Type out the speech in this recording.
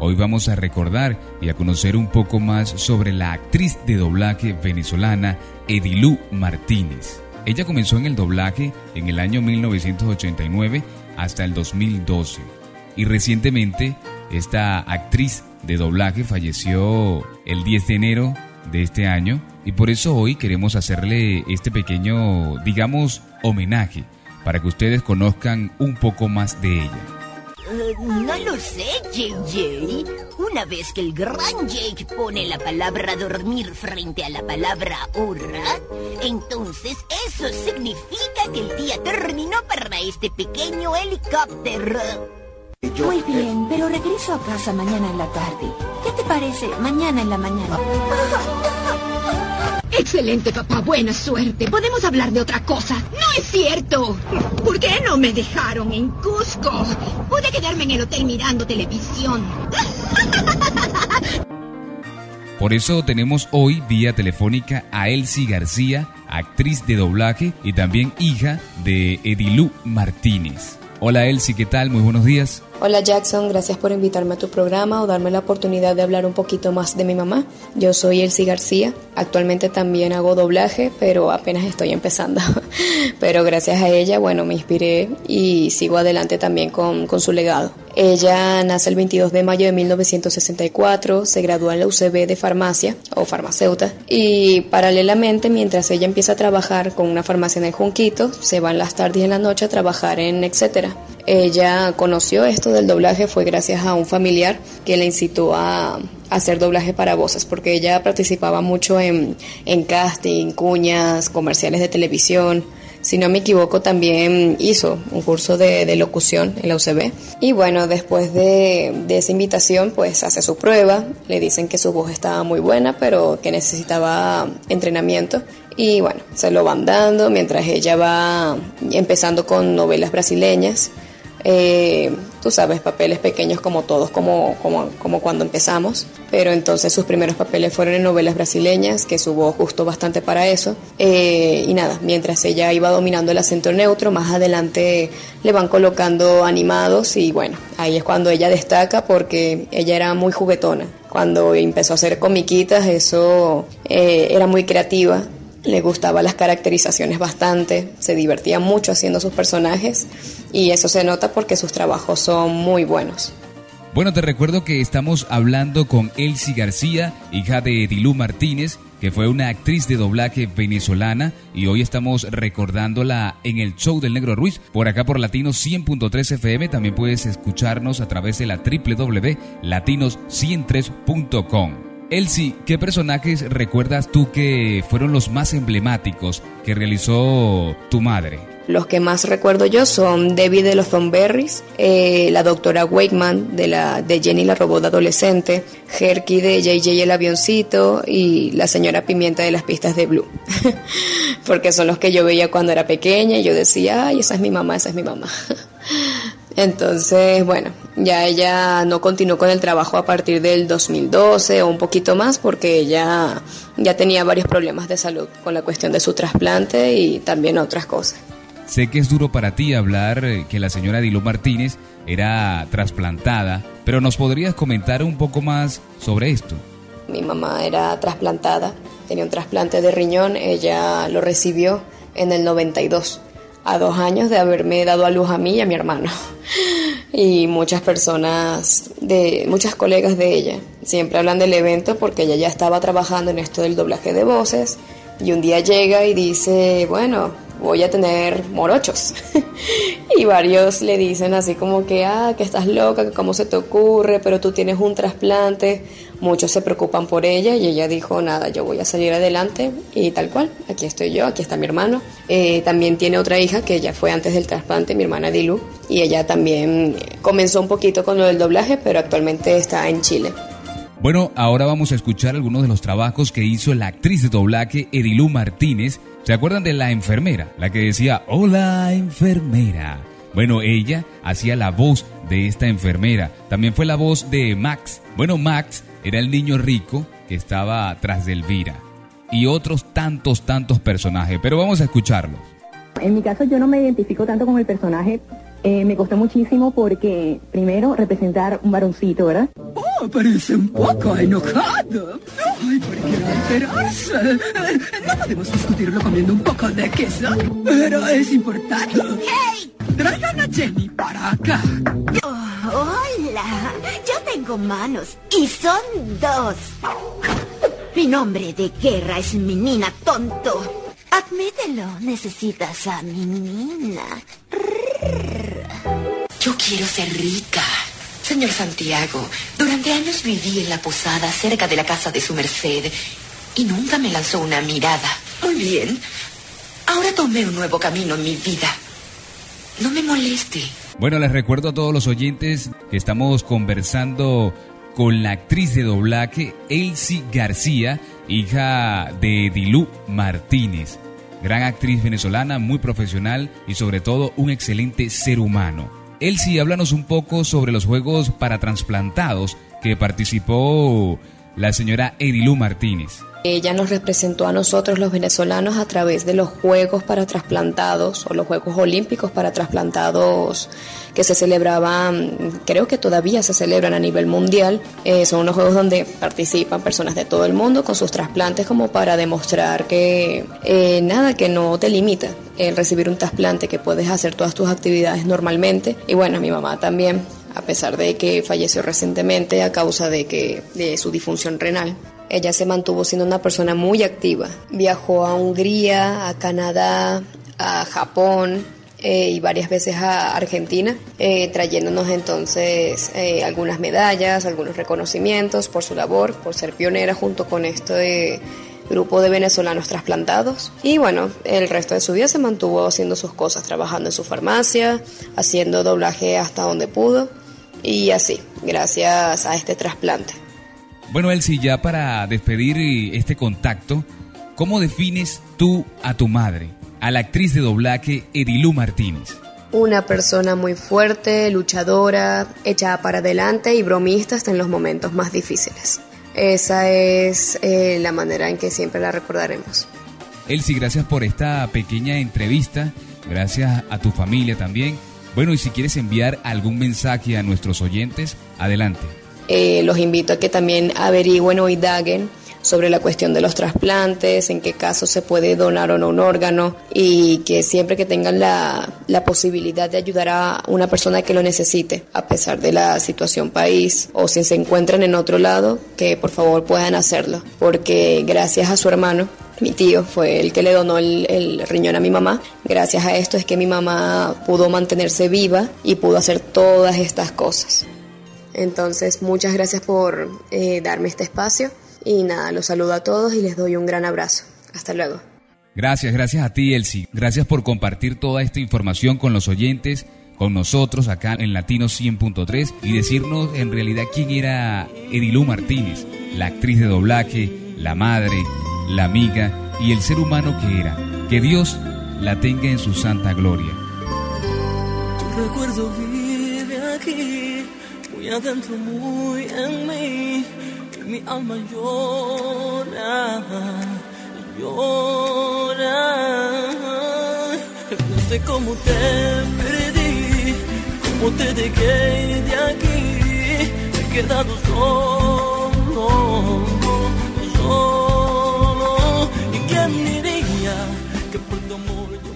Hoy vamos a recordar y a conocer un poco más sobre la actriz de doblaje venezolana Edilú Martínez. Ella comenzó en el doblaje en el año 1989 hasta el 2012 y recientemente esta actriz de doblaje falleció el 10 de enero de este año y por eso hoy queremos hacerle este pequeño, digamos, homenaje para que ustedes conozcan un poco más de ella. Eh, no lo sé, JJ. Una vez que el gran Jake pone la palabra dormir frente a la palabra hora, entonces eso significa que el día terminó para este pequeño helicóptero. Muy bien, pero regreso a casa mañana en la tarde. ¿Qué te parece? Mañana en la mañana. Excelente, papá. Buena suerte. Podemos hablar de otra cosa. No es cierto. ¿Por qué no me dejaron en Cusco? Pude quedarme en el hotel mirando televisión. Por eso tenemos hoy vía telefónica a Elsie García, actriz de doblaje y también hija de Edilú Martínez. Hola Elsie, ¿qué tal? Muy buenos días. Hola Jackson, gracias por invitarme a tu programa o darme la oportunidad de hablar un poquito más de mi mamá. Yo soy Elsie García, actualmente también hago doblaje, pero apenas estoy empezando. pero gracias a ella, bueno, me inspiré y sigo adelante también con, con su legado. Ella nace el 22 de mayo de 1964, se gradúa en la UCB de farmacia o farmacéuta y paralelamente mientras ella empieza a trabajar con una farmacia en el Junquito, se va en las tardes y en la noche a trabajar en etcétera. Ella conoció esto del doblaje fue gracias a un familiar que le incitó a, hacer doblaje para voces, porque ella participaba mucho en, en casting, cuñas, comerciales de televisión. Si no me equivoco, también hizo un curso de, locución en la UCB. Y bueno, después de, de, esa invitación, pues hace su prueba. Le dicen que su voz estaba muy buena, pero que necesitaba entrenamiento. Y bueno, se lo van dando mientras ella va empezando con novelas brasileñas eh, tú sabes, papeles pequeños como todos, como, como, como, cuando empezamos, pero entonces sus primeros papeles fueron en novelas brasileñas, que subo justo bastante para eso, eh, y nada, mientras ella iba dominando el acento neutro, más adelante le van colocando animados y bueno, ahí es cuando ella destaca porque ella era muy juguetona. Cuando empezó a hacer comiquitas, eso eh, era muy creativa le gustaba las caracterizaciones bastante, se divertía mucho haciendo sus personajes y eso se nota porque sus trabajos son muy buenos. Bueno, te recuerdo que estamos hablando con Elsie García, hija de Edilú Martínez, que fue una actriz de doblaje venezolana y hoy estamos recordándola en el show del Negro Ruiz, por acá por Latinos 100.3 FM, también puedes escucharnos a través de la www.latinos103.com. Elsie, ¿qué personajes recuerdas tú que fueron los más emblemáticos que realizó tu madre? Los que más recuerdo yo son Debbie de los Thornberries, eh, la doctora Wakeman de, la, de Jenny la robot adolescente, Herky de JJ el avioncito y la señora Pimienta de las pistas de Blue. Porque son los que yo veía cuando era pequeña y yo decía, ay, esa es mi mamá, esa es mi mamá. Entonces, bueno, ya ella no continuó con el trabajo a partir del 2012 o un poquito más porque ella ya tenía varios problemas de salud con la cuestión de su trasplante y también otras cosas. Sé que es duro para ti hablar eh, que la señora Dilo Martínez era trasplantada, pero ¿nos podrías comentar un poco más sobre esto? Mi mamá era trasplantada, tenía un trasplante de riñón, ella lo recibió en el 92 a dos años de haberme dado a luz a mí y a mi hermano. Y muchas personas, de, muchas colegas de ella, siempre hablan del evento porque ella ya estaba trabajando en esto del doblaje de voces y un día llega y dice, bueno, voy a tener morochos. y varios le dicen así como que, ah, que estás loca, que cómo se te ocurre, pero tú tienes un trasplante. Muchos se preocupan por ella y ella dijo, nada, yo voy a salir adelante y tal cual, aquí estoy yo, aquí está mi hermano. Eh, también tiene otra hija que ya fue antes del trasplante, mi hermana Dilu, y ella también comenzó un poquito con lo del doblaje, pero actualmente está en Chile. Bueno, ahora vamos a escuchar algunos de los trabajos que hizo la actriz de doblaje Edilú Martínez. ¿Se acuerdan de la enfermera? La que decía, hola enfermera. Bueno, ella hacía la voz de esta enfermera. También fue la voz de Max. Bueno, Max era el niño rico que estaba tras de Elvira. Y otros tantos, tantos personajes. Pero vamos a escucharlos. En mi caso yo no me identifico tanto con el personaje. Eh, me costó muchísimo porque, primero, representar un varoncito, ¿verdad? Oh, parece un poco enojado. Ay, ¿por qué alterarse? No podemos discutirlo comiendo un poco de queso. Pero es importante. ¡Hey! Traigan a Jenny para acá. Oh, hola. Yo tengo manos y son dos. Mi nombre de guerra es Menina Tonto. Admítelo, necesitas a mi nina. Yo quiero ser rica. Señor Santiago, durante años viví en la posada cerca de la casa de su merced y nunca me lanzó una mirada. Muy bien. Ahora tomé un nuevo camino en mi vida. No me moleste. Bueno, les recuerdo a todos los oyentes que estamos conversando con la actriz de doblaje Elsie García, hija de Dilú Martínez. Gran actriz venezolana, muy profesional y sobre todo un excelente ser humano. Elsie, háblanos un poco sobre los juegos para trasplantados que participó la señora Edilú Martínez. Ella nos representó a nosotros los venezolanos a través de los Juegos para trasplantados o los Juegos Olímpicos para trasplantados que se celebraban, creo que todavía se celebran a nivel mundial. Eh, son unos juegos donde participan personas de todo el mundo con sus trasplantes como para demostrar que eh, nada, que no te limita el recibir un trasplante, que puedes hacer todas tus actividades normalmente. Y bueno, mi mamá también a pesar de que falleció recientemente a causa de que de su disfunción renal. Ella se mantuvo siendo una persona muy activa. Viajó a Hungría, a Canadá, a Japón eh, y varias veces a Argentina, eh, trayéndonos entonces eh, algunas medallas, algunos reconocimientos por su labor, por ser pionera junto con este grupo de venezolanos trasplantados. Y bueno, el resto de su vida se mantuvo haciendo sus cosas, trabajando en su farmacia, haciendo doblaje hasta donde pudo y así, gracias a este trasplante. Bueno, Elsie, ya para despedir este contacto, ¿cómo defines tú a tu madre, a la actriz de doblaje Edilú Martínez? Una persona muy fuerte, luchadora, echada para adelante y bromista hasta en los momentos más difíciles. Esa es eh, la manera en que siempre la recordaremos. Elsie, gracias por esta pequeña entrevista, gracias a tu familia también. Bueno, y si quieres enviar algún mensaje a nuestros oyentes, adelante. Eh, los invito a que también averigüen o indaguen sobre la cuestión de los trasplantes, en qué caso se puede donar o no un órgano y que siempre que tengan la, la, posibilidad de ayudar a una persona que lo necesite, a pesar de la situación país o si se encuentran en otro lado, que por favor puedan hacerlo, porque gracias a su hermano mi tío fue el que le donó el, el, riñón a mi mamá. Gracias a esto es que mi mamá pudo mantenerse viva y pudo hacer todas estas cosas. Entonces, muchas gracias por eh, darme este espacio y nada, los saludo a todos y les doy un gran abrazo. Hasta luego. Gracias, gracias a ti, Elsie. Gracias por compartir toda esta información con los oyentes, con nosotros acá en Latino 100.3 y decirnos en realidad quién era Edilú Martínez, la actriz de doblaje, la madre, la amiga y el ser humano que era. Que Dios la tenga en su santa gloria. Tu recuerdo vive aquí, muy adentro, muy en mí, y mi alma llora, llora. No sé cómo te perdí, cómo te dejé de aquí, me he quedado solo que por tu